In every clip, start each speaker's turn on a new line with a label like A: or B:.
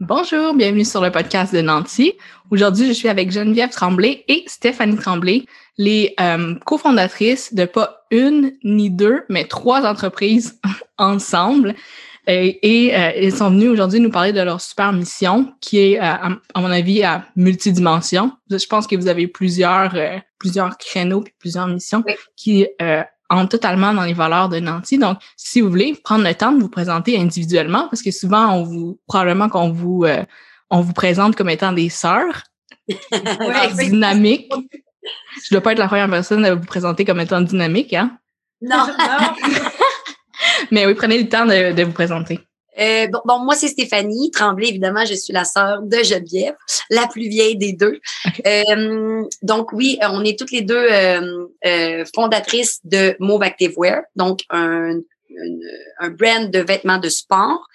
A: Bonjour, bienvenue sur le podcast de Nancy. Aujourd'hui, je suis avec Geneviève Tremblay et Stéphanie Tremblay, les euh, cofondatrices de pas une ni deux, mais trois entreprises ensemble. Et, et euh, elles sont venues aujourd'hui nous parler de leur super mission, qui est, euh, à, mon avis, à multidimension. Je pense que vous avez plusieurs, euh, plusieurs créneaux puis plusieurs missions qui entrent totalement dans les valeurs de Nancy. Donc, si vous voulez, prendre le temps de vous présenter individuellement, parce que souvent, on vous, probablement qu'on vous, on vous présente comme étant des sœurs dynamiques. Je dois pas être la première personne à vous présenter comme étant dynamique, hein?
B: Non, non.
A: Mais oui, prenez le temps de, vous présenter.
B: Euh, bon, moi, c'est Stéphanie Tremblay. Évidemment, je suis la sœur de Geneviève, la plus vieille des deux. Euh, donc, oui, on est toutes les deux euh, fondatrices de Move Activewear, donc un, un, brand de vêtements de sport,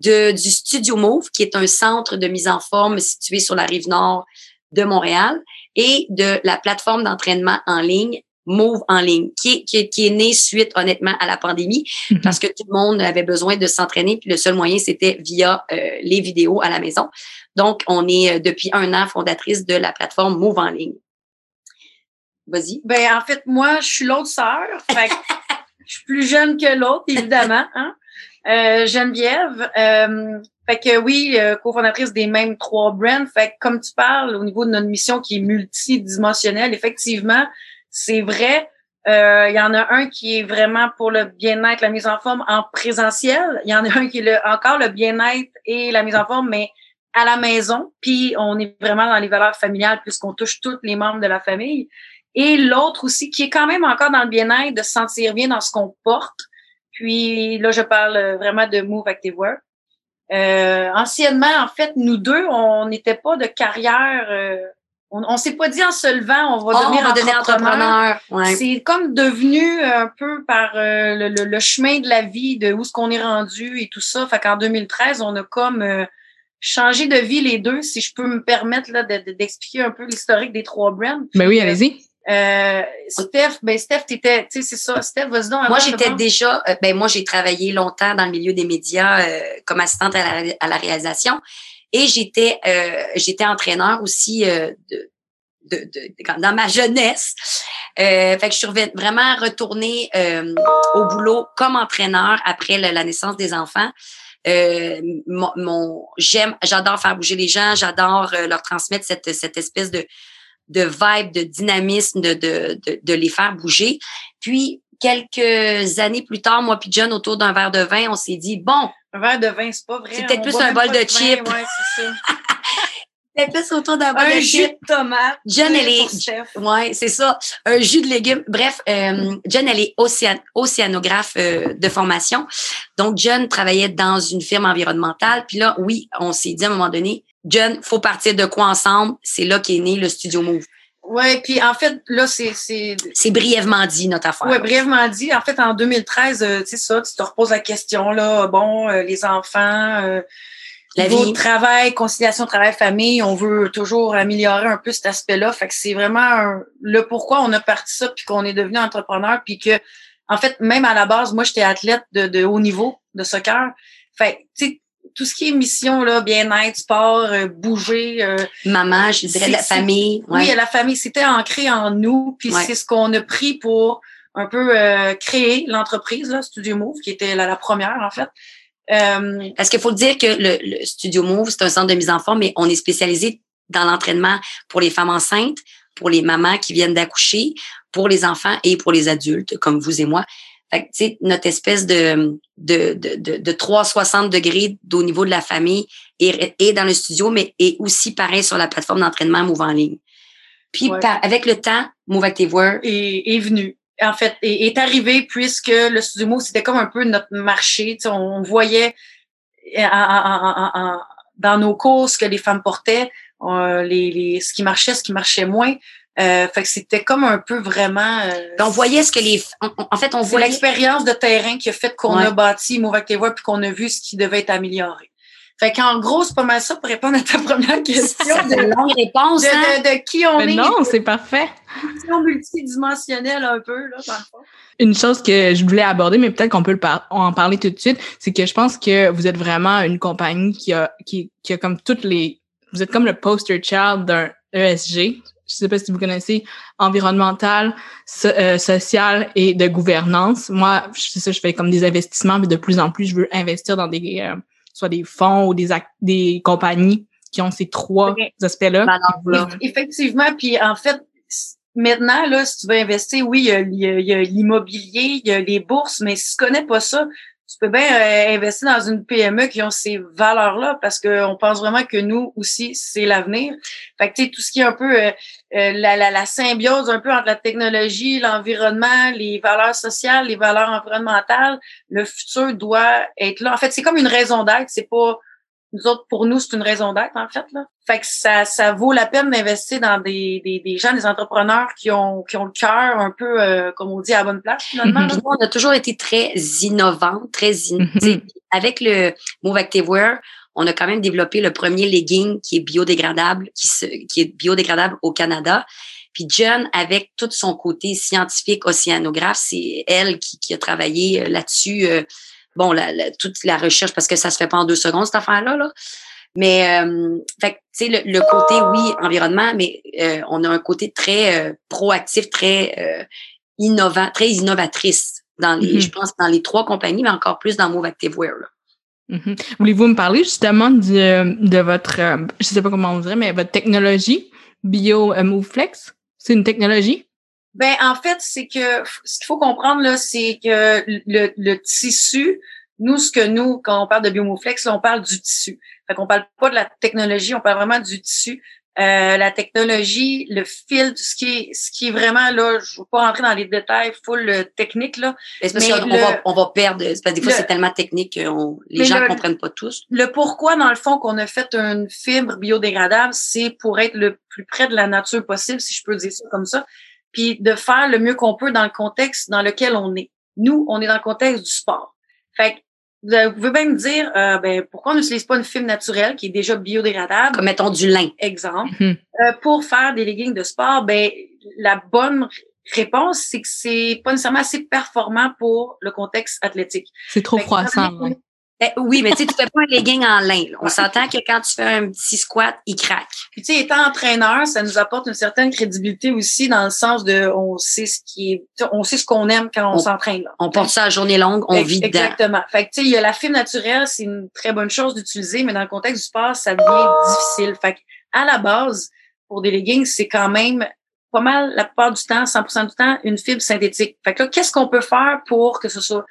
B: de, du Studio Move, qui est un centre de mise en forme situé sur la rive nord de Montréal, et de la plateforme d'entraînement en ligne Move en ligne, qui est, qui est, né suite, honnêtement, à la pandémie, mhm. parce que tout le monde avait besoin de s'entraîner, puis le seul moyen, c'était via euh, les vidéos à la maison. Donc, on est euh, depuis un an fondatrice de la plateforme Move en ligne. Vas-y.
C: Ben, en fait, moi, je suis l'autre sœur. Fait je suis plus jeune que l'autre, évidemment. Hein? Euh, Geneviève. Euh, fait que oui, euh, cofondatrice des mêmes trois brands. Fait que comme tu parles au niveau de notre mission qui est multidimensionnelle, effectivement, c'est vrai. Euh, il y en a un qui est vraiment pour le bien-être, la mise en forme en présentiel. Il y en a un qui est le, encore le bien-être et la mise en forme, mais à la maison. Puis on est vraiment dans les valeurs familiales puisqu'on touche tous les membres de la famille. Et l'autre aussi qui est quand même encore dans le bien-être, de se sentir bien dans ce qu'on porte. Puis là, je parle vraiment de Move Active Work. Euh, anciennement, en fait, nous deux, on n'était pas de carrière euh, on, on s'est pas dit en se levant, on va oh, devenir entrepreneur. C'est comme devenu un peu par euh, le, chemin de la vie, de où ce qu'on est rendu et tout ça. Fait qu'en 2013, on a comme euh, changé de vie les deux, si je peux me permettre là d'expliquer un peu l'historique des trois brands.
A: Ben oui, allez-y.
C: Euh, Steph, ben Steph, t'étais, tu sais, c'est ça. Steph, vas-y donc.
B: Moi, j'étais déjà, ben moi, j'ai travaillé longtemps dans le milieu des médias comme assistante à la, à la réalisation. Et j'étais euh, j'étais entraîneur aussi euh, de, de, de, dans ma jeunesse. Euh, fait que je suis vraiment retournée euh, au boulot comme entraîneur après la, naissance des enfants. Euh, mon, mon j'aime, j'adore faire bouger les gens, j'adore euh, leur transmettre cette, cette espèce de, de vibe, de dynamisme, de, de, de, de les faire bouger. Puis quelques années plus tard, moi puis John, autour d'un verre de vin, on s'est dit bon,
C: un verre de vin, c'est pas vrai.
B: C'est peut-être plus un bol de, chips.
C: Ouais, c'est ça.
B: peut plus autour d'un bol
C: de
B: jus
C: de tomate.
B: Jen, elle est. Ouais, c'est ça. Un jus de légumes. Bref, euh, Jen, elle est océanographe euh, de formation. Donc, Jen travaillait dans une firme environnementale. Puis là, oui, on s'est dit à un moment donné, Jen, faut partir de quoi ensemble? C'est là qu'est né le Studio Move.
C: Oui, puis en fait, là, c'est...
B: C'est brièvement dit, notre affaire.
C: Oui, brièvement dit. En fait, en 2013, euh, tu sais ça, tu te reposes la question, là, bon, euh, les enfants, euh, la vie. travail, conciliation travail-famille, on veut toujours améliorer un peu cet aspect-là. Fait que c'est vraiment le pourquoi on a parti ça, puis qu'on est devenu entrepreneur, puis que, en fait, même à la base, moi, j'étais athlète de, de haut niveau de soccer. Fait tu sais, tout ce qui est mission, là, bien-être, sport, euh, bouger. Euh,
B: Maman, je dirais la famille.
C: Oui, la famille, c'était ancré en nous, puis c'est ce qu'on a pris pour un peu euh, créer l'entreprise, Studio Move, qui était la, la première, en fait.
B: Parce qu'il faut dire que le, Studio Move, c'est un centre de mise en forme, mais on est spécialisé dans l'entraînement pour les femmes enceintes, pour les mamans qui viennent d'accoucher, pour les enfants et pour les adultes, comme vous et moi. Fait que, notre espèce de, de, de, de, 360 degrés au niveau de la famille est, dans le studio, mais est aussi pareil sur la plateforme d'entraînement Move en ligne. Puis, avec le temps, Move Active Work
C: est, est venu. En fait, est, est arrivé puisque le studio Move, c'était comme un peu notre marché. on voyait euh, dans nos courses que les femmes portaient, euh, les, les, ce qui marchait, ce qui marchait moins. Euh, fait que c'était comme un peu vraiment. Euh,
B: on voyait ce que les. en fait, on voyait.
C: l'expérience de terrain qui a fait qu'on a bâti Move Active puis qu'on a vu ce qui devait être amélioré. Fait qu'en gros, c'est pas mal ça pour répondre à ta première question.
B: C'est une longue réponse,
C: de,
B: hein?
C: de, de qui on
A: Mais
C: est.
A: non, c'est parfait.
C: Vision multidimensionnelle un peu, là, fond.
A: Une chose que je voulais aborder, mais peut-être qu'on peut le par- en parler tout de suite, c'est que je pense que vous êtes vraiment une compagnie qui a, qui, qui a comme toutes les, vous êtes comme le poster child d'un ESG. Je sais pas si vous connaissez environnemental, so- euh, social et de gouvernance. Moi, c'est ça, je fais comme des investissements, mais de plus en plus, je veux investir dans des, euh, soit des fonds ou des, des compagnies qui ont ces trois aspects-là.
B: Valeurs-là.
C: Effectivement, puis en fait, maintenant, là, si tu veux investir, oui, il y a- a il y a l'immobilier, il y a les bourses, mais si tu connais pas ça, tu peux bien euh, investir dans une PME qui ont ces valeurs-là parce qu'on pense vraiment que nous aussi, c'est l'avenir. Fait que, tu sais, tout ce qui est un peu euh, euh, la, la, la symbiose un peu entre la technologie, l'environnement, les valeurs sociales, les valeurs environnementales, le futur doit être là. En fait, c'est comme une raison d'être, c'est pas nous autres, pour nous, c'est une raison d'être, en fait. Là. Fait que ça, ça vaut la peine d'investir dans des, des, des gens, des entrepreneurs qui ont, qui ont le cœur un peu, euh, comme on dit, à la bonne place, finalement.
B: on a toujours été très innovants, très in-
A: Mhm.
B: sais, avec le Move Activewear, on a quand même développé le premier legging qui est biodégradable, qui, se, qui est biodégradable au Canada. Puis John, avec tout son côté scientifique, océanographe, c'est elle qui, qui a travaillé euh, là-dessus. euh, bon, la, la- toute la recherche, parce que ça se fait pas en deux secondes, cette affaire-là. Là. Mais, euh, fait que, tu sais, le, le côté, oui, environnement, mais euh, on a un côté très euh, proactif, très euh, innovant, très innovatrice dans les,
A: Mhm.
B: je pense, dans les trois compagnies, mais encore plus dans Move Activewear. Là.
A: Mhm. Voulez-vous me parler justement du, euh, de votre, euh, je sais pas comment on dirait, mais votre technologie Bio euh, MoveFlex? C'est une technologie?
C: Ben, en fait, c'est que ce qu'il faut comprendre, là, c'est que le, le tissu, nous, ce que nous, quand on parle de biomoflex, là, on parle du tissu. Fait qu'on parle pas de la technologie, on parle vraiment du tissu. Euh, la technologie, le fil, ce qui est, ce qui est vraiment là, je ne veux pas rentrer dans les détails full euh, techniques là.
B: Mais C'est parce
C: Mais le-
B: va, on va perdre. c'est parce que des fois, c'est tellement technique que on- les gens ne comprennent pas tous.
C: Le pourquoi, dans le fond, qu'on a fait une fibre biodégradable, c'est pour être le plus près de la nature possible, si je peux dire ça comme ça, puis de faire le mieux qu'on peut dans le contexte dans lequel on est. Nous, on est dans le contexte du sport. Fait que vous pouvez bien me dire, euh, ben, pourquoi on n'utilise pas une fibre naturelle qui est déjà biodégradable,
B: Comme mettons du lin.
C: exemple,
A: Mhm.
C: euh, pour faire des leggings de sport? Ben, la bonne réponse, c'est que c'est pas nécessairement assez performant pour le contexte athlétique.
A: C'est trop
C: Fait
A: froissant. ouais.
B: Eh, oui, mais tu sais, tu fais pas un legging en lin. là. On s'entend que quand tu fais un petit squat, il craque.
C: Puis tu sais, étant entraîneur, ça nous apporte une certaine crédibilité aussi dans le sens de on sait ce qui est, on sait ce qu'on aime quand on,
B: On-
C: s'entraîne. là.
B: On porte ça à journée longue, on vit dedans.
C: Exactement. Fait que tu sais, il y a la fibre naturelle, c'est une très bonne chose d'utiliser, mais dans le contexte du sport, ça devient difficile. Fait que à la base, pour des leggings, c'est quand même pas mal la plupart du temps, 100% du temps, une fibre synthétique. Fait que là, qu'est-ce qu'on peut faire pour que ce soit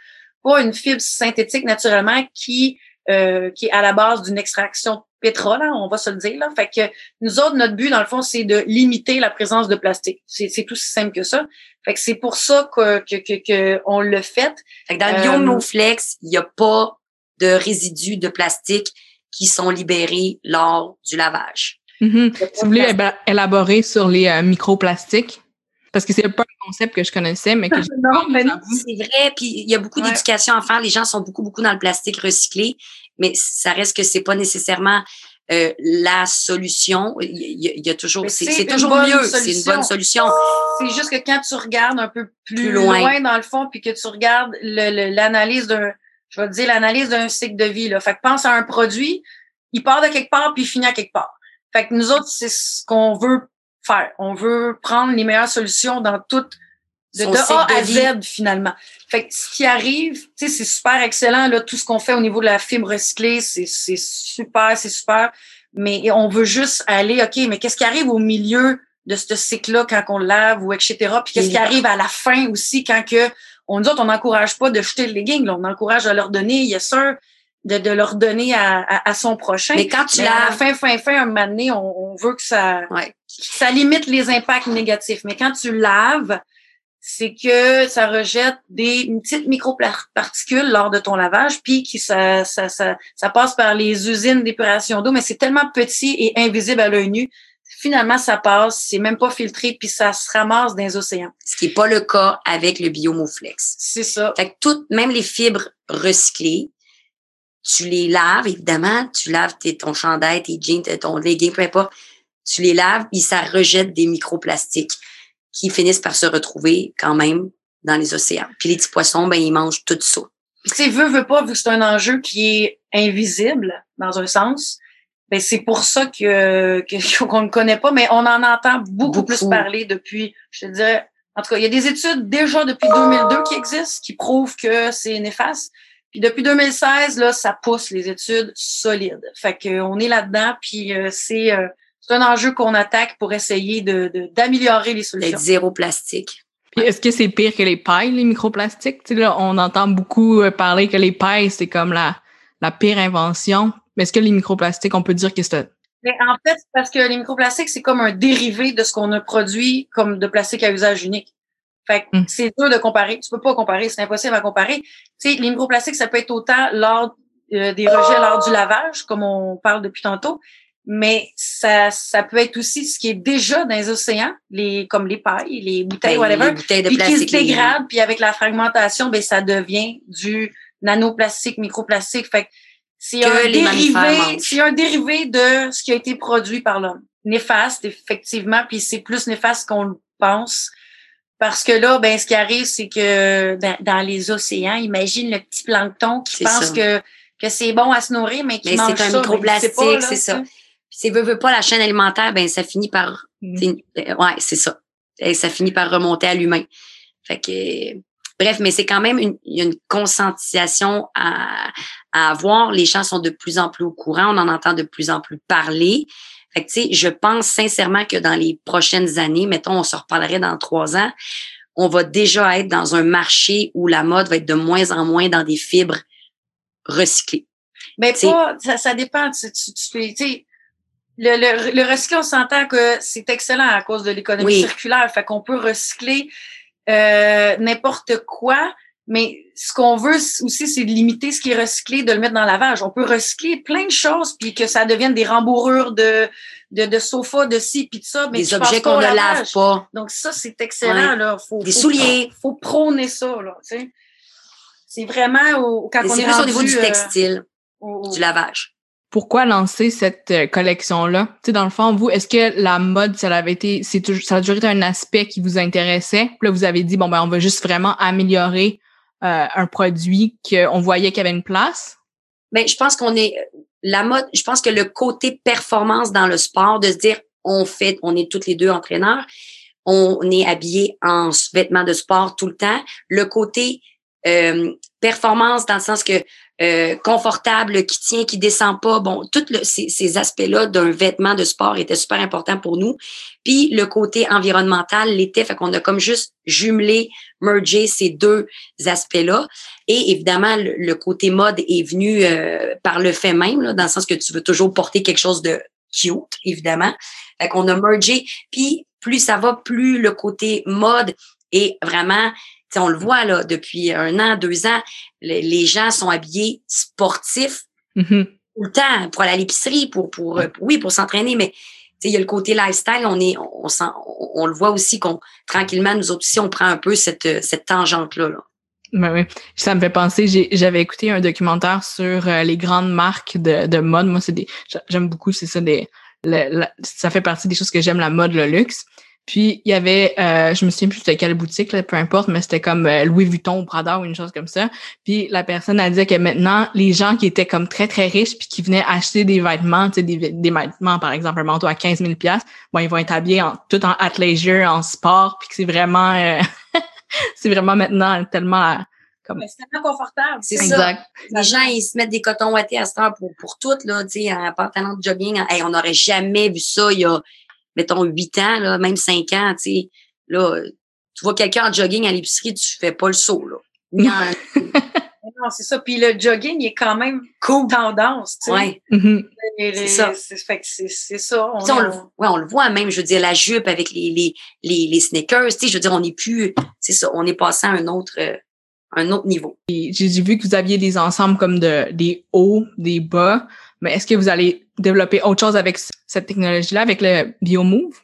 C: pas une fibre synthétique naturellement qui euh, qui est à la base d'une extraction de pétrole, hein, on va se le dire. Là. Fait que nous autres, notre but, dans le fond, c'est de limiter la présence de plastique. C'est c'est tout si simple que ça. Fait que c'est pour ça que, que, que, que on le fait.
B: Fait que dans le
C: Euh,
B: biomoflex, il n'y a pas de résidus de plastique qui sont libérés lors du lavage.
A: Mhm. Si vous voulez éba- élaborer sur les euh, microplastiques, parce que c'est pas un concept que je connaissais, mais que
C: Non, mais non.
B: C'est vrai, puis il y a beaucoup
C: Ouais.
B: d'éducation à faire. Les gens sont beaucoup, beaucoup dans le plastique recyclé, mais ça reste que c'est pas nécessairement euh, la solution. Il y, a- il y a toujours, c'est
C: c'est
B: c'est
C: une
B: toujours
C: bonne
B: mieux. C'est une
C: solution.
B: bonne solution.
C: C'est juste que quand tu regardes un peu plus,
B: Plus loin.
C: loin. dans le fond, puis que tu regardes l'analyse d'un, je vais te dire l'analyse d'un cycle de vie. Là. Fait que pense à un produit, il part de quelque part puis il finit à quelque part. Fait que nous autres, c'est ce qu'on veut faire. On veut prendre les meilleures solutions dans toutes de, A à. Z finalement. Fait que ce qui arrive, tu sais, c'est super excellent là, tout ce qu'on fait au niveau de la fibre recyclée, c'est c'est super, c'est super. Mais on veut juste aller, ok, mais qu'est-ce qui arrive au milieu de ce cycle-là quand on le lave ou etc. Puis qu'est-ce qui arrive à la fin aussi quand que on nous autres, on n'encourage pas de jeter le legging, là, on encourage à leur donner, yes sûr, de, de leur donner à, à, à son prochain.
B: Mais quand tu
C: Mais à la fin, fin, fin, un moment donné, on, on veut que ça,
B: ouais.
C: Ça limite les impacts négatifs. Mais quand tu laves, c'est que ça rejette des une petite microparticules lors de ton lavage, puis qui ça, ça, ça, ça passe par les usines d'épuration d'eau, mais c'est tellement petit et invisible à l'œil nu. Finalement, ça passe, c'est même pas filtré, puis ça se ramasse dans les océans.
B: ce qui n'est pas le cas avec le biomoflex.
C: C'est ça.
B: Fait que toutes, même les fibres recyclées, tu les laves, évidemment, tu laves tes, ton chandail, tes jeans, ton legging, peu importe, tu les laves, puis ça rejette des microplastiques qui finissent par se retrouver quand même dans les océans. Puis les petits poissons, ben ils mangent tout ça.
C: Tu sais, veut, veut pas, vu que c'est un enjeu qui est invisible, dans un sens, ben c'est pour ça que qu'on ne connaît pas, mais on en entend beaucoup, plus parler depuis, je te dirais, en tout cas, il y a des études déjà depuis 2002 qui existent, qui prouvent que c'est néfaste. Puis depuis 2016, là, ça pousse les études solides. Fait qu'on est là-dedans, puis euh, c'est euh, c'est un enjeu qu'on attaque pour essayer de d'améliorer les solutions.
B: Être zéro plastique.
A: Puis est-ce que c'est pire que les pailles, les microplastiques? Tu sais, là, on entend beaucoup euh, parler que les pailles, c'est comme la, la pire invention. Mais est-ce que les microplastiques, on peut dire que c'est
C: mais en fait, parce que les microplastiques, c'est comme un dérivé de ce qu'on a produit comme de plastique à usage unique. Fait que mm. c'est dur de comparer. Tu peux pas comparer, c'est impossible à comparer. Tu sais, les microplastiques, ça peut être autant lors euh, des rejets lors du lavage, comme on parle depuis tantôt, mais ça, ça peut être aussi ce qui est déjà dans les océans, les comme les pailles, les bouteilles, ben, whatever, les bouteilles de puis qui se dégradent, puis avec la fragmentation, ben ça devient du nanoplastique, microplastique. Fait que c'est un dérivé, c'est un dérivé de ce qui a été produit par l'homme. Néfaste, effectivement, puis c'est plus néfaste qu'on le pense. Parce que là, ben, ce qui arrive, c'est que dans, les océans, imagine le petit plancton qui pense que, que c'est bon à se nourrir, mais qui mais mange
B: c'est un microplastique, c'est ça. C'est veut, veut pas la chaîne alimentaire, ben ça finit par, mm. euh, ouais, c'est ça. Et ça finit par remonter à l'humain. Fait que, bref, mais c'est quand même une, une conscientisation à, à avoir. Les gens sont de plus en plus au courant, on en entend de plus en plus parler. Fait que, tu sais, je pense sincèrement que dans les prochaines années, mettons, on se reparlerait dans trois ans, on va déjà être dans un marché où la mode va être de moins en moins dans des fibres recyclées.
C: Mais pas, ça, ça dépend. Tu, tu, tu, le, le, le recyclé, on s'entend que c'est excellent à cause de l'économie circulaire. Fait qu'on peut recycler euh, n'importe quoi, mais ce qu'on veut aussi, c'est de limiter ce qui est recyclé, de le mettre dans la lavage. On peut recycler plein de choses, puis que ça devienne des rembourrures de, de, de sofa, de ci, puis de ça. Mais
B: des objets qu'on ne lave pas.
C: Donc ça, c'est excellent. Là.
B: Faut, des souliers.
C: Faut, prôner ça. Là, c'est vraiment au,
B: quand on est, au niveau du euh, textile, du lavage
A: pourquoi lancer cette euh, collection-là? Tu sais, dans le fond, vous, est-ce que la mode, ça avait été, c'est ça a toujours été un aspect qui vous intéressait? Puis là, vous avez dit, bon, ben, on va juste vraiment améliorer euh, un produit qu'on voyait qu'il y avait une place?
B: Ben, je pense qu'on est la mode. Je pense que le côté performance dans le sport, de se dire on fait, on est toutes les deux entraîneurs, on est habillé en vêtements de sport tout le temps. Le côté euh, performance dans le sens que euh, confortable, qui tient, qui descend pas. Bon, tous ces, aspects-là d'un vêtement de sport étaient super importants pour nous. Puis le côté environnemental l'était, fait qu'on a comme juste jumelé, mergé ces deux aspects-là. Et évidemment, le, côté mode est venu euh, par le fait même, là, dans le sens que tu veux toujours porter quelque chose de cute, évidemment. Fait qu'on a mergé. Puis plus ça va, plus le côté mode est vraiment on le voit là depuis un an, deux ans, les gens sont habillés sportifs
A: mm-hmm.
B: tout le temps pour aller à l'épicerie, pour, pour, oui, pour s'entraîner, mais il y a le côté lifestyle, on est, on, on, le voit aussi qu'on tranquillement nous autres aussi on prend un peu cette, cette tangente là.
A: Ben oui, ça me fait penser. J'avais écouté un documentaire sur euh, les grandes marques de, de mode. Moi, c'est des, j'aime beaucoup. C'est ça des, ça fait partie des choses que j'aime, la mode, le luxe. Puis il y avait, euh, je me souviens plus de quelle boutique, là, peu importe, mais c'était comme euh, Louis Vuitton ou Prada ou une chose comme ça. Puis la personne a dit que maintenant, les gens qui étaient comme très, très riches puis qui venaient acheter des vêtements, tu sais, des, des vêtements, par exemple, un manteau à 15 000 bon, ils vont être habillés en, tout en athleisure, en sport, puis que c'est vraiment, euh, c'est vraiment maintenant tellement...
C: Comme... C'est tellement confortable.
B: C'est ça. Les gens, ils se mettent des cotons wattés à ce temps pour, pour tout, là, tu sais, en pantalon de jogging. Hey, on n'aurait jamais vu ça il y a mettons, 8 ans, là, même 5 ans, tu sais, là, tu vois quelqu'un en jogging à l'épicerie, tu fais pas le saut, là.
C: non, c'est ça. Puis le jogging, il est quand même cool. tendance, tu sais.
B: Ouais.
A: Mm-hmm.
C: C'est ça. C'est ça.
B: On, on, le, ouais, on le voit même, je veux dire, la jupe avec les, les, les, les sneakers, tu sais, je veux dire, on n'est plus, c'est ça, on est passé à un autre, euh, un autre niveau.
A: J'ai vu que vous aviez des ensembles comme de, des hauts, des bas, mais est-ce que vous allez développer autre chose avec cette technologie-là, avec le BioMove?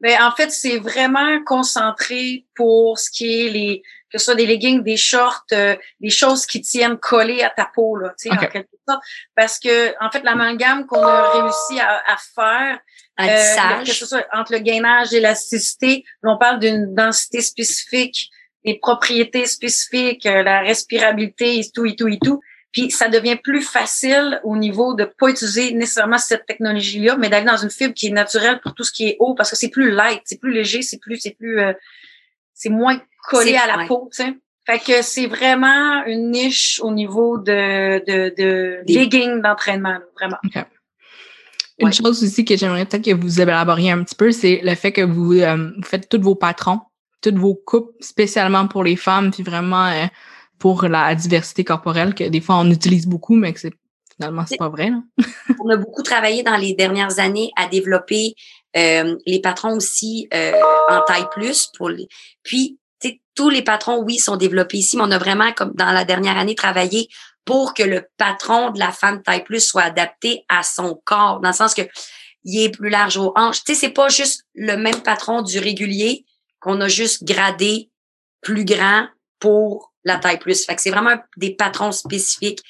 C: Ben, en fait, c'est vraiment concentré pour ce qui est les, que ce soit des leggings, des shorts, euh, des choses qui tiennent collées à ta peau, là, tu sais, en quelque sorte. Parce que, en fait, l'amalgame qu'on a réussi à, à faire,
B: euh,
C: que ce soit entre le gainage et l'élasticité, on parle d'une densité spécifique, des propriétés spécifiques, euh, la respirabilité et tout, et tout, et tout. Puis ça devient plus facile au niveau de pas utiliser nécessairement cette technologie-là, mais d'aller dans une fibre qui est naturelle pour tout ce qui est haut, parce que c'est plus light, c'est plus léger, c'est plus, c'est plus, euh, c'est moins collé à la peau, tu sais. Fait que c'est vraiment une niche au niveau de, de, de legging d'entraînement, vraiment.
A: Une chose aussi que j'aimerais peut-être que vous élaboriez un petit peu, c'est le fait que vous, euh, vous faites tous vos patrons, toutes vos coupes spécialement pour les femmes, puis vraiment euh, pour la diversité corporelle que des fois on utilise beaucoup, mais que c'est finalement c'est pas vrai.
B: on a beaucoup travaillé dans les dernières années à développer euh, les patrons aussi euh, en taille plus pour les. Puis tous les patrons, oui, sont développés ici, mais on a vraiment, comme dans la dernière année, travaillé pour que le patron de la femme taille plus soit adapté à son corps, dans le sens que il est plus large aux hanches. Tu sais, c'est pas juste le même patron du régulier qu'on a juste gradé plus grand pour la taille plus. Fait que c'est vraiment des patrons spécifiques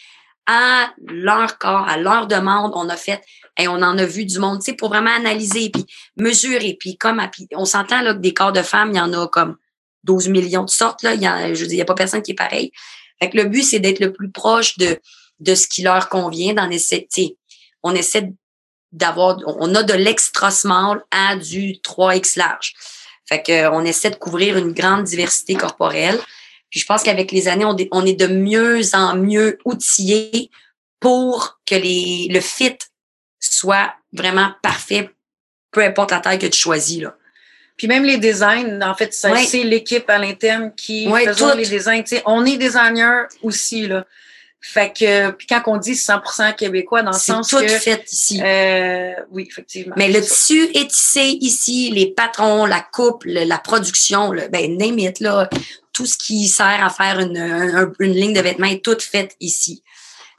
B: à leur corps, à leur demande. On a fait et on en a vu du monde, tu sais, pour vraiment analyser puis mesurer. Puis comme on s'entend là que des corps de femmes, il y en a comme 12 millions de sortes là. Il y je dire, il y a pas personne qui est pareil. Fait que le but c'est d'être le plus proche de de ce qui leur convient. D'en essayer, on essaie d'avoir, on a de l'extra small à du 3x large. Fait que on essaie de couvrir une grande diversité corporelle. Puis je pense qu'avec les années, on, est de mieux en mieux outillés pour que les, le fit soit vraiment parfait, peu importe la taille que tu choisis. Là.
C: Puis même les designs, en fait, c'est l'équipe à l'interne qui fait les designs. on est designer aussi. Là. Fait que puis quand on dit 100% québécois dans le sens
B: tout fait ici.
C: Euh, oui, effectivement.
B: Mais le tissu est tissé ici, les patrons, la coupe, la production, le, ben name it, là, tout ce qui sert à faire une, une ligne de vêtements est tout fait ici.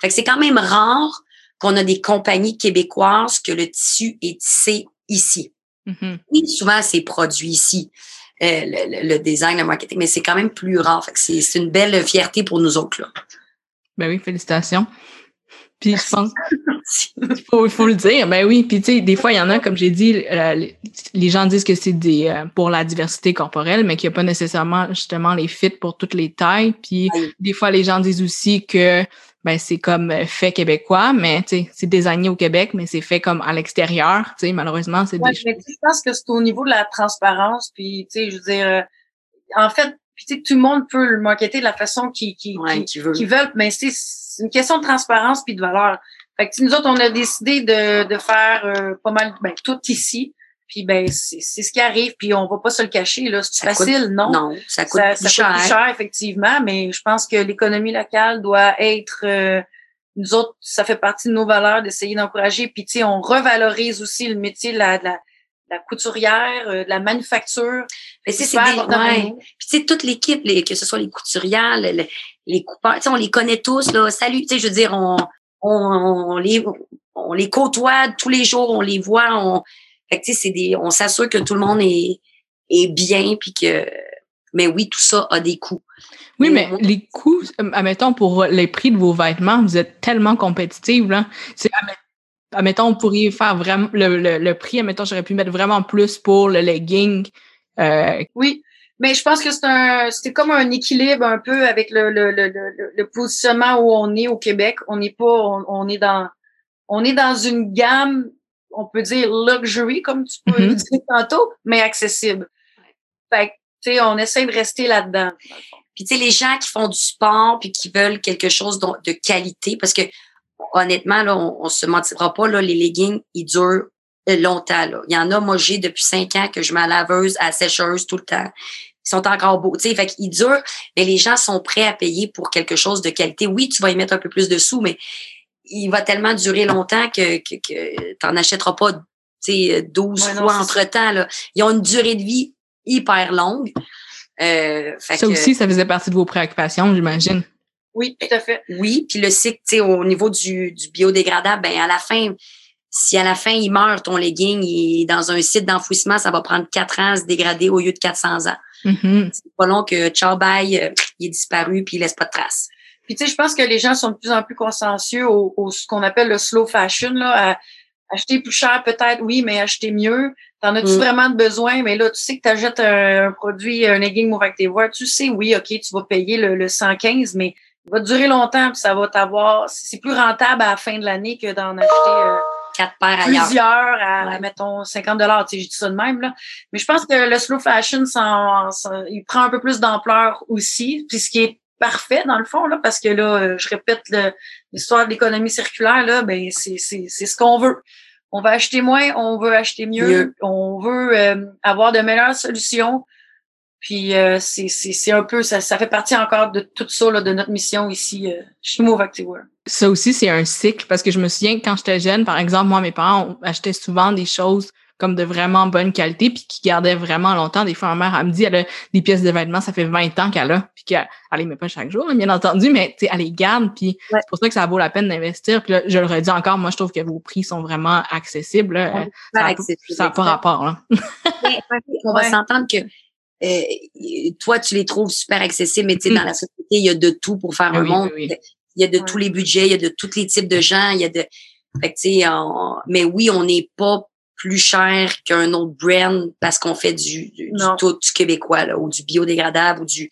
B: Fait que c'est quand même rare qu'on a des compagnies québécoises que le tissu est tissé ici. Mm-hmm. Oui, souvent c'est produit ici. Euh, le, le, design, le marketing, mais c'est quand même plus rare. Fait que c'est une belle fierté pour nous autres. Là.
A: Ben oui, félicitations. Puis je pense il faut, faut le dire. Ben oui, puis tu sais, des fois, il y en a, comme j'ai dit, euh, les gens disent que c'est des euh, pour la diversité corporelle, mais qu'il n'y a pas nécessairement justement les fits pour toutes les tailles. Puis des fois, les gens disent aussi que ben c'est comme euh, fait québécois, mais tu sais, c'est désigné au Québec, mais c'est fait comme à l'extérieur. Tu sais, malheureusement, c'est
C: ouais, mais je pense que c'est au niveau de la transparence, puis tu sais, je veux dire, en fait, puis tu sais, tout le monde peut le marketer de la façon qu'ils qui, qui, veulent, mais c'est une question de transparence puis de valeur. Fait que nous autres, on a décidé de, de faire euh, pas mal, ben, tout ici. Puis ben c'est ce qui arrive, puis on va pas se le cacher là, c'est facile, non?
B: Non, ça coûte, plus, cher.
C: plus cher effectivement, mais je pense que l'économie locale doit être euh, nous autres, ça fait partie de nos valeurs d'essayer d'encourager. Puis tu sais, on revalorise aussi le métier de la, de la, la couturière, euh, de la manufacture.
B: Mais c'est des, ouais. Puis tu sais, toute l'équipe, les, que ce soit les couturières, les, les coupeurs, tu sais, on les connaît tous là. Salut, tu sais, je veux dire, on, on, les on les côtoie tous les jours, on les voit, on fait que, c'est des on s'assure que tout le monde est est bien puis que mais oui, tout ça a des coûts.
A: Oui, mais, les coûts, admettons, pour les prix de vos vêtements, vous êtes tellement compétitive, là. C'est, admettons, on pourrait faire vraiment le, le, le prix, admettons, j'aurais pu mettre vraiment plus pour le legging. Euh,
C: oui, mais je pense que c'est un, c'était comme un équilibre un peu avec le, le, le, le, positionnement où on est au Québec. On n'est pas, on, est dans, on est dans une gamme, on peut dire luxury comme tu peux mm-hmm. dire tantôt, mais accessible. Fait que, tu sais, on essaie de rester là-dedans.
B: Puis tu sais, les gens qui font du sport puis qui veulent quelque chose de, qualité, parce que honnêtement là, on, on se mentira pas là, les leggings ils durent longtemps. Là. Il y en a, moi, j'ai depuis cinq ans que je mets à laveuse, à sécheuse tout le temps ils sont encore beaux. Tu sais, fait qu'ils durent, mais les gens sont prêts à payer pour quelque chose de qualité. Oui, tu vas y mettre un peu plus de sous, mais il va tellement durer longtemps que, que, que t'en achèteras pas, tu sais, 12 fois entre-temps. Là. Ils ont une durée de vie hyper longue. Euh,
A: ça aussi, ça faisait partie de vos préoccupations, j'imagine.
C: Oui, tout à fait.
B: Oui, puis le cycle, tu sais, au niveau du, du biodégradable, ben à la fin, si à la fin il meurt, ton legging, il est dans un site d'enfouissement, ça va prendre quatre ans à se dégrader au lieu de 400 ans.
A: Mhm.
B: C'est pas long que ciao bye, euh, il est disparu puis il laisse pas de traces.
C: Puis tu sais, je pense que les gens sont de plus en plus consciencieux au, au- ce qu'on appelle le slow fashion, là, à acheter plus cher peut-être, oui, mais acheter mieux. T'en as-tu
B: Mm.
C: vraiment de besoin? Mais là, tu sais que tu achètes un, un produit, un legging Move Activewear, tu sais, oui, OK, tu vas payer le, le 115, mais va durer longtemps, puis ça va t'avoir. C'est plus rentable à la fin de l'année que d'en acheter euh,
B: Quatre paires ailleurs.
C: plusieurs à,
B: Ouais.
C: mettons, 50 dollars. Tu sais, j'ai dit ça de même, là. Mais je pense que le slow fashion, ça, ça- il prend un peu plus d'ampleur aussi, puis ce qui est parfait, dans le fond, là, parce que là, euh, je répète l'histoire de l'économie circulaire, là, ben, c'est, c'est, c'est ce qu'on veut. On va acheter moins, on veut acheter mieux,
B: Mieux.
C: on veut euh, avoir de meilleures solutions. Puis euh, c'est, c'est, c'est un peu, ça, ça fait partie encore de tout ça, là, de notre mission ici euh, chez Move Activewear.
A: Ça aussi, c'est un cycle parce que je me souviens que quand j'étais jeune, par exemple, moi, mes parents on achetait souvent des choses comme de vraiment bonne qualité puis qui gardaient vraiment longtemps. Des fois, ma mère, elle me dit, elle a des pièces de vêtements, ça fait 20 ans qu'elle a puis qu'elle elle les met pas chaque jour, hein, bien entendu, mais tu sais, elle les garde puis
B: Ouais.
A: c'est pour ça que ça vaut la peine d'investir. Puis là, je le redis encore, moi, je trouve que vos prix sont vraiment accessibles. là.
B: Ouais.
A: ça n'a pas rapport. Là.
B: Mais on va
C: Ouais.
B: s'entendre que toi, tu les trouves super accessibles, mais tu sais,
A: Mm.
B: dans la société, il y a de tout pour faire
A: Ah
B: un monde.
A: oui, oui.
B: Il y a de
C: Ouais.
B: tous les budgets, il y a de tous les types de gens, il y a de. Fait que, tu sais, on- mais oui, on n'est pas plus cher qu'un autre brand parce qu'on fait du, du, tout du québécois, là, ou du biodégradable, ou du.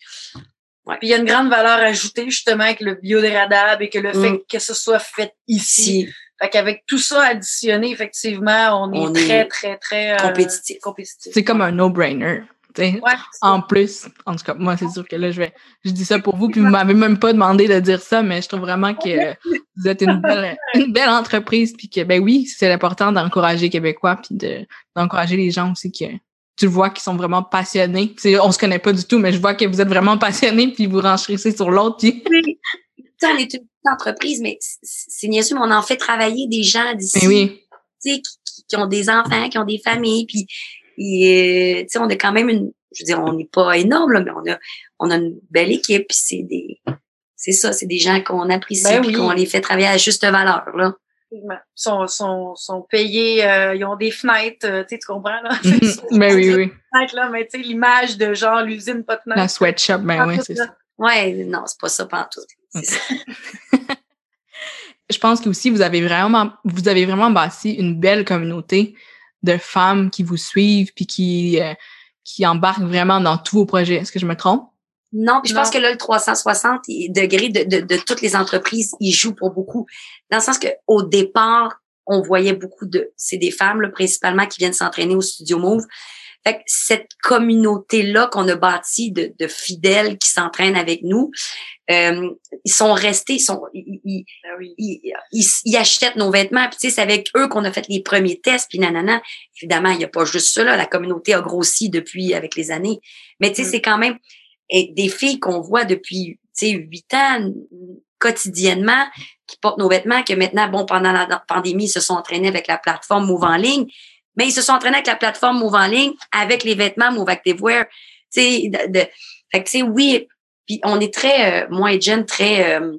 C: Puis il y a une grande valeur ajoutée justement avec le biodégradable et que le
B: Mm.
C: fait que ce soit fait ici.
B: Si
C: Fait qu'avec tout ça additionné, effectivement, on est
B: On
C: très,
B: est
C: très, très euh,
B: compétitif.
C: compétitif.
A: C'est comme un no-brainer.
C: Ouais,
A: En plus, en tout cas, moi, c'est sûr que là, je vais, je dis ça pour vous, puis vous m'avez même pas demandé de dire ça, mais je trouve vraiment que vous êtes une belle, une belle entreprise, puis que, ben oui, c'est important d'encourager les Québécois, puis de, d'encourager les gens aussi que tu vois qui sont vraiment passionnés. Tu sais, on se connaît pas du tout, mais je vois que vous êtes vraiment passionnés, puis vous renchérissez sur l'autre, puis
B: on est une entreprise, mais c'est niaiseux, mais on en fait travailler des gens d'ici.
A: ben oui.
B: tu sais, qui, qui- qui ont des enfants, qui ont des familles, puis et, tu sais, on a quand même une, je veux dire, on n'est pas énorme, là, mais on a, on a une belle équipe, puis c'est des, c'est ça, c'est des gens qu'on apprécie,
C: Ben oui.
B: qu'on les fait travailler à juste valeur, là.
C: Sont, sont, sont payés, euh, ils ont des fenêtres, euh, tu sais, tu comprends, là?
A: Ben oui, oui.
C: Fenêtres, là, mais tu sais, l'image de genre l'usine pas de fenêtre.
A: La sweatshop, ben oui, c'est ça.
B: Ouais, non, c'est pas ça pantoute. C'est ça.
A: je pense que aussi vous avez vraiment vous avez vraiment bâti une belle communauté de femmes qui vous suivent puis qui euh, qui embarquent vraiment dans tous vos projets. Est-ce que je me trompe?
B: Non, puis je
C: Non.
B: pense que là, le 360 degrés de, de, de toutes les entreprises, il joue pour beaucoup. Dans le sens que au départ, on voyait beaucoup de, c'est des femmes, là, principalement, qui viennent s'entraîner au Studio Move. Fait que cette communauté-là qu'on a bâtie de, de fidèles qui s'entraînent avec nous, euh, ils sont restés, ils sont, ils, ils achètent nos vêtements. Puis tu sais, c'est avec eux qu'on a fait les premiers tests. Puis nanana. Évidemment, il n'y a pas juste ça. Là. La communauté a grossi depuis avec les années. Mais tu sais,
C: Mm.
B: c'est quand même des filles qu'on voit depuis tu sais huit ans quotidiennement qui portent nos vêtements que maintenant bon pendant la pandémie ils se sont entraînés avec la plateforme Move en ligne mais ils se sont entraînés avec la plateforme Move en ligne avec les vêtements Move Activewear tu sais de, de fait que tu sais oui puis on est très euh, moi et Jen très euh,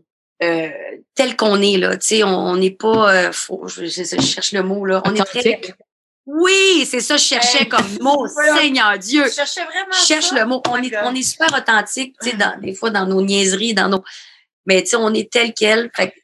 B: euh, tel qu'on est là tu sais on on n'est pas euh, faux, je, je- je cherche le mot là on est très oui c'est ça je cherchais
C: Hey.
B: comme mot
C: Voilà.
B: Seigneur Dieu
C: Je cherchais vraiment
B: je cherche
C: ça.
B: le mot. On
C: Oh
B: est, on est super authentique, tu sais, dans, des fois dans nos niaiseries, dans nos. Mais tu sais, on est tel quel. Fait que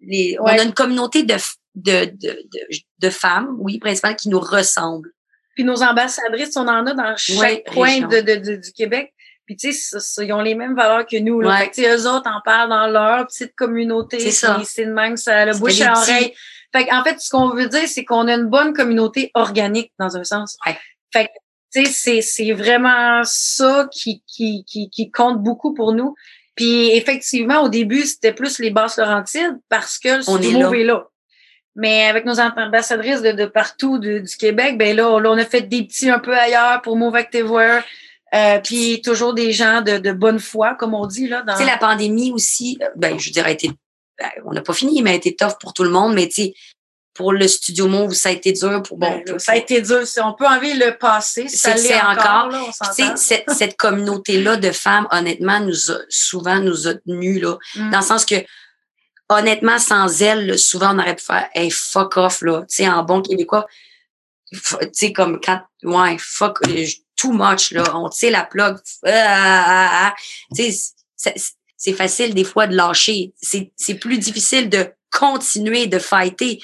B: les, on a une communauté de, de, de, de, de femmes, oui, principalement, qui nous ressemblent.
C: Puis nos ambassadrices, on en a dans chaque coin de, de, de- du Québec. Puis tu sais, ils ont les mêmes valeurs que nous. Là.
B: Ouais.
C: Fait que, eux autres en parlent dans leur petite communauté.
B: C'est ça.
C: C'est de même, ça le bouche à oreille. Fait en fait, ce qu'on veut dire, c'est qu'on a une bonne communauté organique dans un sens.
B: Ouais.
C: Fait que, tu sais, c'est, c'est vraiment ça qui, qui, qui, qui compte beaucoup pour nous. Puis effectivement, au début, c'était plus les basses Laurentides parce que le
B: On est là.
C: Est là. Mais avec nos ambassadrices de, de partout de- du Québec, ben là, là, on a fait des petits un peu ailleurs pour Move Activewear. Euh, puis toujours des gens de, de bonne foi, comme on dit là. Dans...
B: Tu sais, la pandémie aussi, euh, ben, je dirais, a été, ben, on n'a pas fini, mais a été tough pour tout le monde. Mais tu sais, pour le studio Move, ça a été dur pour bon.
C: Ben, ça a été dur. On peut enlever le passé. Ça l'est encore.
B: encore.
C: là, on
B: Tu
C: s'entend.
B: sais, cette, cette communauté-là de femmes, honnêtement, nous a, souvent nous a tenus, là.
C: Mm.
B: Dans le sens que honnêtement, sans elle, là, souvent, on aurait pu faire, hey, fuck off, là. Tu sais, en bon québécois, tu sais, comme quand, ouais, fuck, euh, too much, là. On tire la plug. Ah, ah, ah, tu sais, c'est facile des fois de lâcher. C'est plus difficile de continuer de fighter.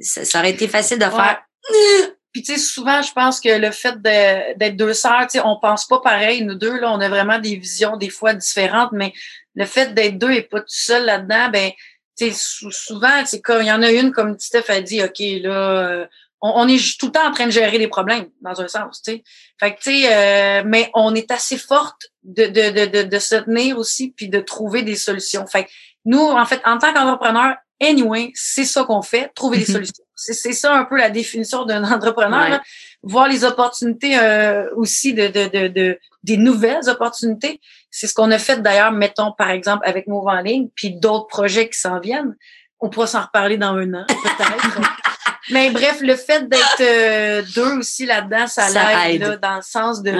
B: Ça, ça aurait été facile de faire.
C: Puis tu sais, souvent, je pense que le fait d'être deux sœurs, tu sais, on pense pas pareil, nous deux, là, on a vraiment des visions des fois différentes, mais le fait d'être deux et pas tout seul là-dedans, ben, tu sais, souvent, c'est comme, il y en a une, comme Steph a dit, OK, là, euh, on, est tout le temps en train de gérer des problèmes, dans un sens, tu sais. Fait que, tu sais, euh, mais on est assez forte de, de, de, de, se tenir aussi, puis de trouver des solutions. Fait que nous, en fait, en tant qu'entrepreneur, anyway, c'est ça qu'on fait, trouver des mhm. solutions. C'est ça un peu la définition d'un entrepreneur. Voir les opportunités euh, aussi de, de, de, de, des nouvelles opportunités. C'est ce qu'on a fait d'ailleurs, mettons par exemple avec Move en ligne, puis d'autres projets qui s'en viennent. On pourra s'en reparler dans un an, peut-être. Mais bref, le fait d'être euh, deux aussi là-dedans, ça, l'aide là, dans le sens de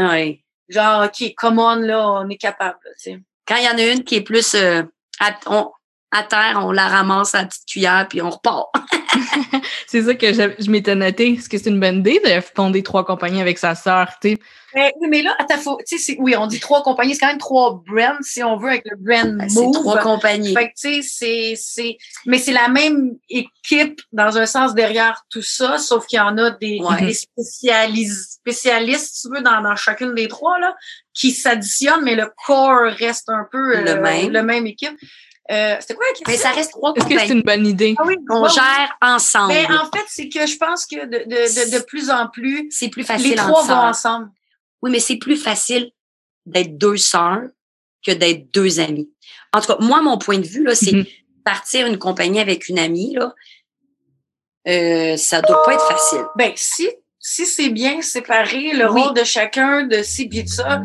C: genre, OK, come on, là, on est capable.
B: Quand il y en a une qui est plus euh, à terre, on la ramasse à la petite cuillère, puis on repart.
A: c'est ça que je, je m'étais noté. Est-ce que c'est une bonne idée de fonder trois compagnies avec sa sœur?
C: oui, mais là, tu sais, oui, on dit trois compagnies, c'est quand même trois brands, si on veut, avec le brand ben, Move.
B: C'est trois compagnies.
C: Fait tu sais, c'est, mais c'est la même équipe dans un sens derrière tout ça, sauf qu'il y en a des, spécialistes, spécialistes, tu veux, dans, dans chacune des trois, là, qui s'additionnent, mais le corps reste un peu
B: le, euh, même.
C: le même équipe. Euh, c'était quoi
B: Mais ça reste trois
A: Est-ce que c'est une bonne idée?
B: Ah oui, on gère ensemble.
C: Mais en fait, c'est que je pense que de, de, de, de plus en plus,
B: c'est plus facile
C: les trois vont ensemble.
B: Oui, mais c'est plus facile d'être deux sœurs que d'être deux amis. En tout cas, moi, mon point de vue, là, c'est mm-hmm. partir une compagnie avec une amie, là, euh, ça doit pas être facile.
C: Ben, si, si c'est bien séparé, le rôle de chacun, de ci, de ça,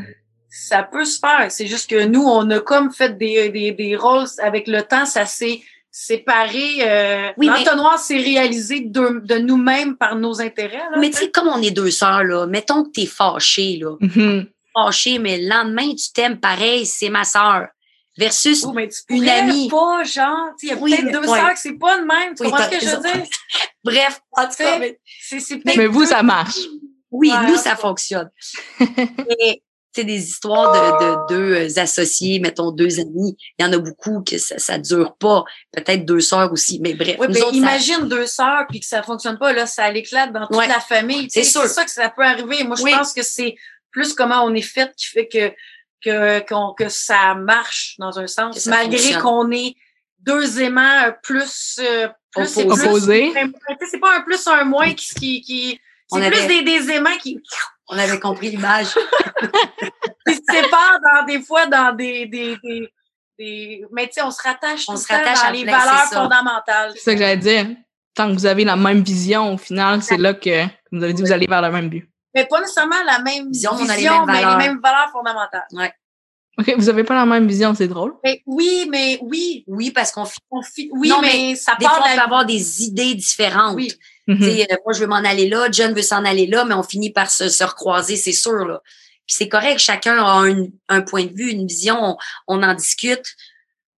C: ça peut se faire. C'est juste que nous, on a comme fait des, des, des rôles avec le temps, ça s'est séparé. Euh, oui, L'entonnoir s'est réalisé de, de nous-mêmes par nos intérêts. Là,
B: mais tu sais, comme on est deux sœurs, là, mettons que t'es fâché, là.
A: Mm-hmm.
B: Fâché, mais le lendemain, tu t'aimes pareil, c'est ma sœur. Versus
C: mais tu une amie. pas, genre, il y a peut-être deux sœurs que c'est pas le même. Tu comprends ce que je veux dire?
B: Bref,
C: en tout cas,
A: mais vous, ça marche.
B: Oui, nous, ça fonctionne. Et sais, des histoires de, de, deux euh, associés, mettons deux amis, il y en a beaucoup que ça, ça dure pas. Peut-être deux sœurs aussi, mais bref.
C: Oui, mais imagine deux sœurs puis que ça fonctionne pas, là, ça l'éclate dans toute la famille. C'est sûr. C'est ça que ça peut arriver. Moi, je pense que c'est plus comment on est fait qui fait que que que ça marche dans un sens, malgré qu'on est deux aimants euh, plus euh, plus
A: opposés.
C: C'est pas un plus un moins qui qui, qui c'est plus des, des aimants qui
B: on avait compris l'image.
C: Ils se séparent dans, des fois dans des, des, des, mais tu sais, on se rattache on se rattache dans les valeurs fondamentales.
A: C'est ça que j'allais dire. Tant que vous avez la même vision, au final, c'est là que vous avez dit que vous allez vers le même but.
C: Mais pas nécessairement la même vision, on a les mêmes mais les mêmes valeurs fondamentales.
B: Ouais.
A: OK, vous avez pas la même vision, c'est drôle.
C: Mais oui, mais oui.
B: Oui, parce qu'on
C: on oui, mais, ça
B: des fois, on peut avoir des idées différentes. Oui. Mm-hmm. Euh, moi, je veux m'en aller là, John veut s'en aller là, mais on finit par se, se recroiser, c'est sûr. Là. Puis c'est correct, chacun a un, un, point de vue, une vision, on, on en discute.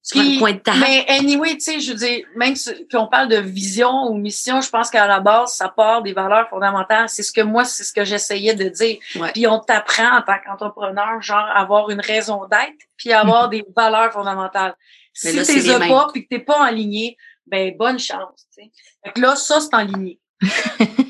B: Sur un point de table.
C: Mais anyway, tu sais, je veux dire, même qu'on parle de vision ou mission, je pense qu'à la base, ça part des valeurs fondamentales. C'est ce que moi, c'est ce que j'essayais de dire. Puis on t'apprend en tant qu'entrepreneur, genre, avoir une raison d'être, puis avoir des valeurs fondamentales. Mais si t'es pas, puis que t'es pas aligné, ben bonne chance. Tu sais. Fait que là, ça, c'est en ligne.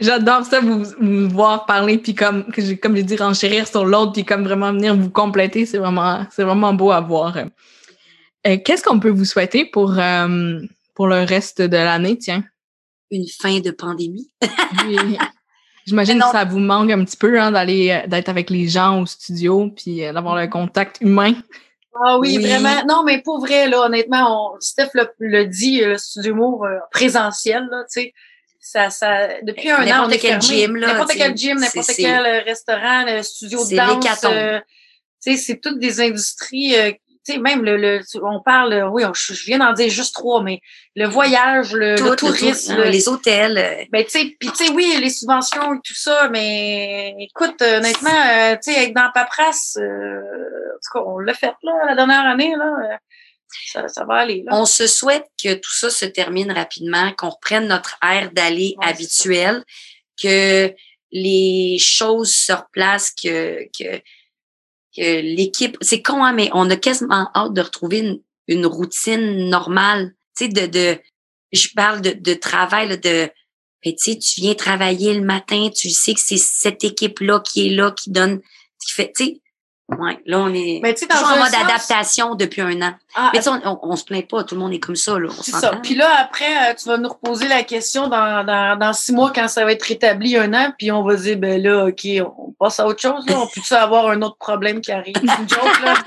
A: J'adore ça, vous, vous, voir parler, puis comme, que comme je dis, renchérir sur l'autre, puis comme vraiment venir vous compléter, c'est vraiment, c'est vraiment beau à voir. Euh, Qu'est-ce qu'on peut vous souhaiter pour, euh, pour le reste de l'année, tiens?
B: Une fin de pandémie.
A: J'imagine que ça vous manque un petit peu hein, d'aller d'être avec les gens au studio puis euh, d'avoir le contact humain.
C: Ah oui, vraiment. Non, mais pour vrai, là, honnêtement, on, Steph le, dit, le studio Move euh, présentiel, là, tu sais. Ça, ça, depuis un an, on est quel gym, là. N'importe quel gym, n'importe quel euh, restaurant, le studio de danse. Euh, tu sais, c'est toutes des industries tu sais, même le, le, on parle, oui, je viens d'en dire juste trois, mais le voyage, le, tourisme,
B: les hôtels.
C: Ben, tu sais, puis tu sais, oui, les subventions et tout ça, mais écoute, honnêtement, tu sais, avec dans paperasse, en tout cas, on l'a fait là la dernière année là. ça, ça va aller. Là.
B: On se souhaite que tout ça se termine rapidement, qu'on reprenne notre air d'aller
C: Ouais,
B: habituel, que les choses se replacent, que, que, que l'équipe. C'est con, hein, mais on a quasiment hâte de retrouver une, routine normale. Tu sais, de, de. Je parle de, de travail, de. Mais tu sais, tu viens travailler le matin, tu sais que c'est cette équipe-là qui est là, qui donne, qui fait, tu sais, ouais, là, on est
C: Mais dans
B: toujours en mode
C: sens-
B: adaptation depuis un an.
C: Ah,
B: Mais tu sais, on, on, on se plaint pas, tout le monde est comme ça, là. On
C: ça. Puis là, après, euh, tu vas nous reposer la question dans, dans, dans six mois quand ça va être rétabli un an, puis on va dire, ben là, OK, on passe à autre chose, là. On peut-tu avoir un autre problème qui arrive? C'est une joke, là?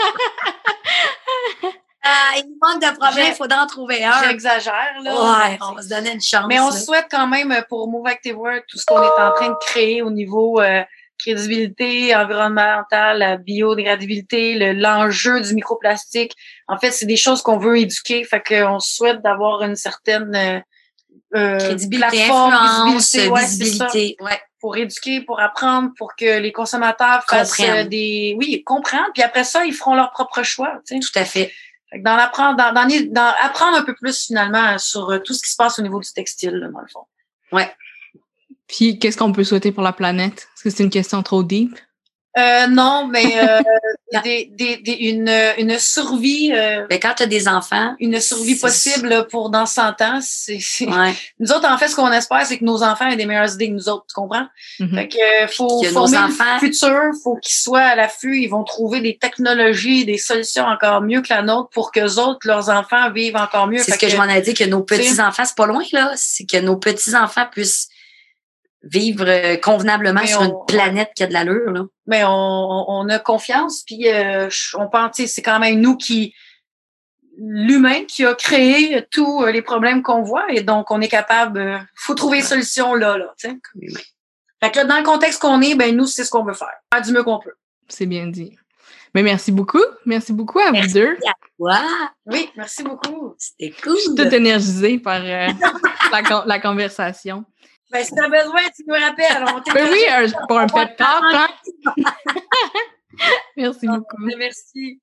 B: Ah, il manque de problèmes, il faudra en trouver un.
C: J'exagère, là.
B: Ouais, on va se donner une chance.
C: Mais on
B: là.
C: souhaite quand même euh, pour Move Active Work tout ce qu'on est en train de créer au niveau euh, crédibilité environnementale, la biodégradabilité, le- l'enjeu du microplastique. En fait, c'est des choses qu'on veut éduquer. Fait qu'on souhaite d'avoir une certaine euh, euh,
B: Crédibilité,
C: plateforme,
B: influence,
C: visibilité, ouais,
B: visibilité. Ouais.
C: pour éduquer, pour apprendre, pour que les consommateurs fassent
B: Comprennent.
C: euh, des, oui, comprendre. Puis après ça, ils feront leur propre choix. Tu sais.
B: Tout à fait.
C: Fait que dans l'apprendre, dans, dans, dans apprendre un peu plus finalement sur euh, tout ce qui se passe au niveau du textile, là, dans le fond.
A: Puis, qu'est-ce qu'on peut souhaiter pour la planète? Est-ce que c'est une question trop deep?
C: Euh, non, mais euh, des, des, des- une, une survie, euh,
B: Mais quand tu as des enfants,
C: une survie possible pour dans 100 ans, c'est, c'est-
B: ouais,
C: nous autres, en fait, ce qu'on espère, c'est que nos enfants aient des meilleures idées que nous autres, tu comprends?
A: Mhm.
C: Fait que, euh, faut
B: que nos
C: former
B: enfants-
C: le futur, faut qu'ils soient à l'affût, ils vont trouver des technologies, des solutions encore mieux que la nôtre pour que autres, leurs enfants vivent encore mieux.
B: c'est ce que, je m'en ai dit, que nos petits-enfants, c'est pas loin, là. C'est que nos petits-enfants puissent vivre euh, convenablement
C: Mais
B: sur
C: on-
B: une planète qui a de l'allure, là.
C: mais on, on a confiance, puis euh, on pense, tu sais, c'est quand même nous qui l'humain qui a créé tous euh, les problèmes qu'on voit et donc on est capable euh, faut trouver des solutions là là fait que là, dans le contexte qu'on est ben nous c'est ce qu'on veut faire faire du mieux qu'on peut
A: C'est bien dit. Mais merci beaucoup. Merci beaucoup à
B: Merci.
A: vous deux.
B: Ouais,
C: oui merci beaucoup
B: c'était
A: Je suis
B: cool.
A: toute énergisée par euh, la, con- la conversation.
C: Ben si t'as besoin tu nous rappelles
A: Ben oui, un- pour un pet talk, hein? Merci beaucoup.
C: merci